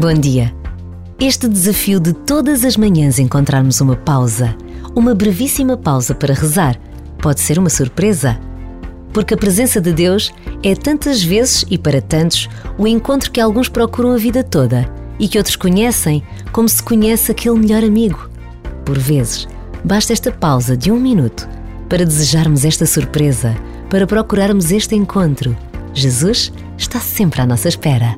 Bom dia. Este desafio de todas as manhãs encontrarmos uma pausa, uma brevíssima pausa para rezar, pode ser uma surpresa. Porque a presença de Deus é tantas vezes e para tantos o encontro que alguns procuram a vida toda e que outros conhecem como se conhece aquele melhor amigo. Por vezes, basta esta pausa de um minuto para desejarmos esta surpresa, para procurarmos este encontro. Jesus está sempre à nossa espera.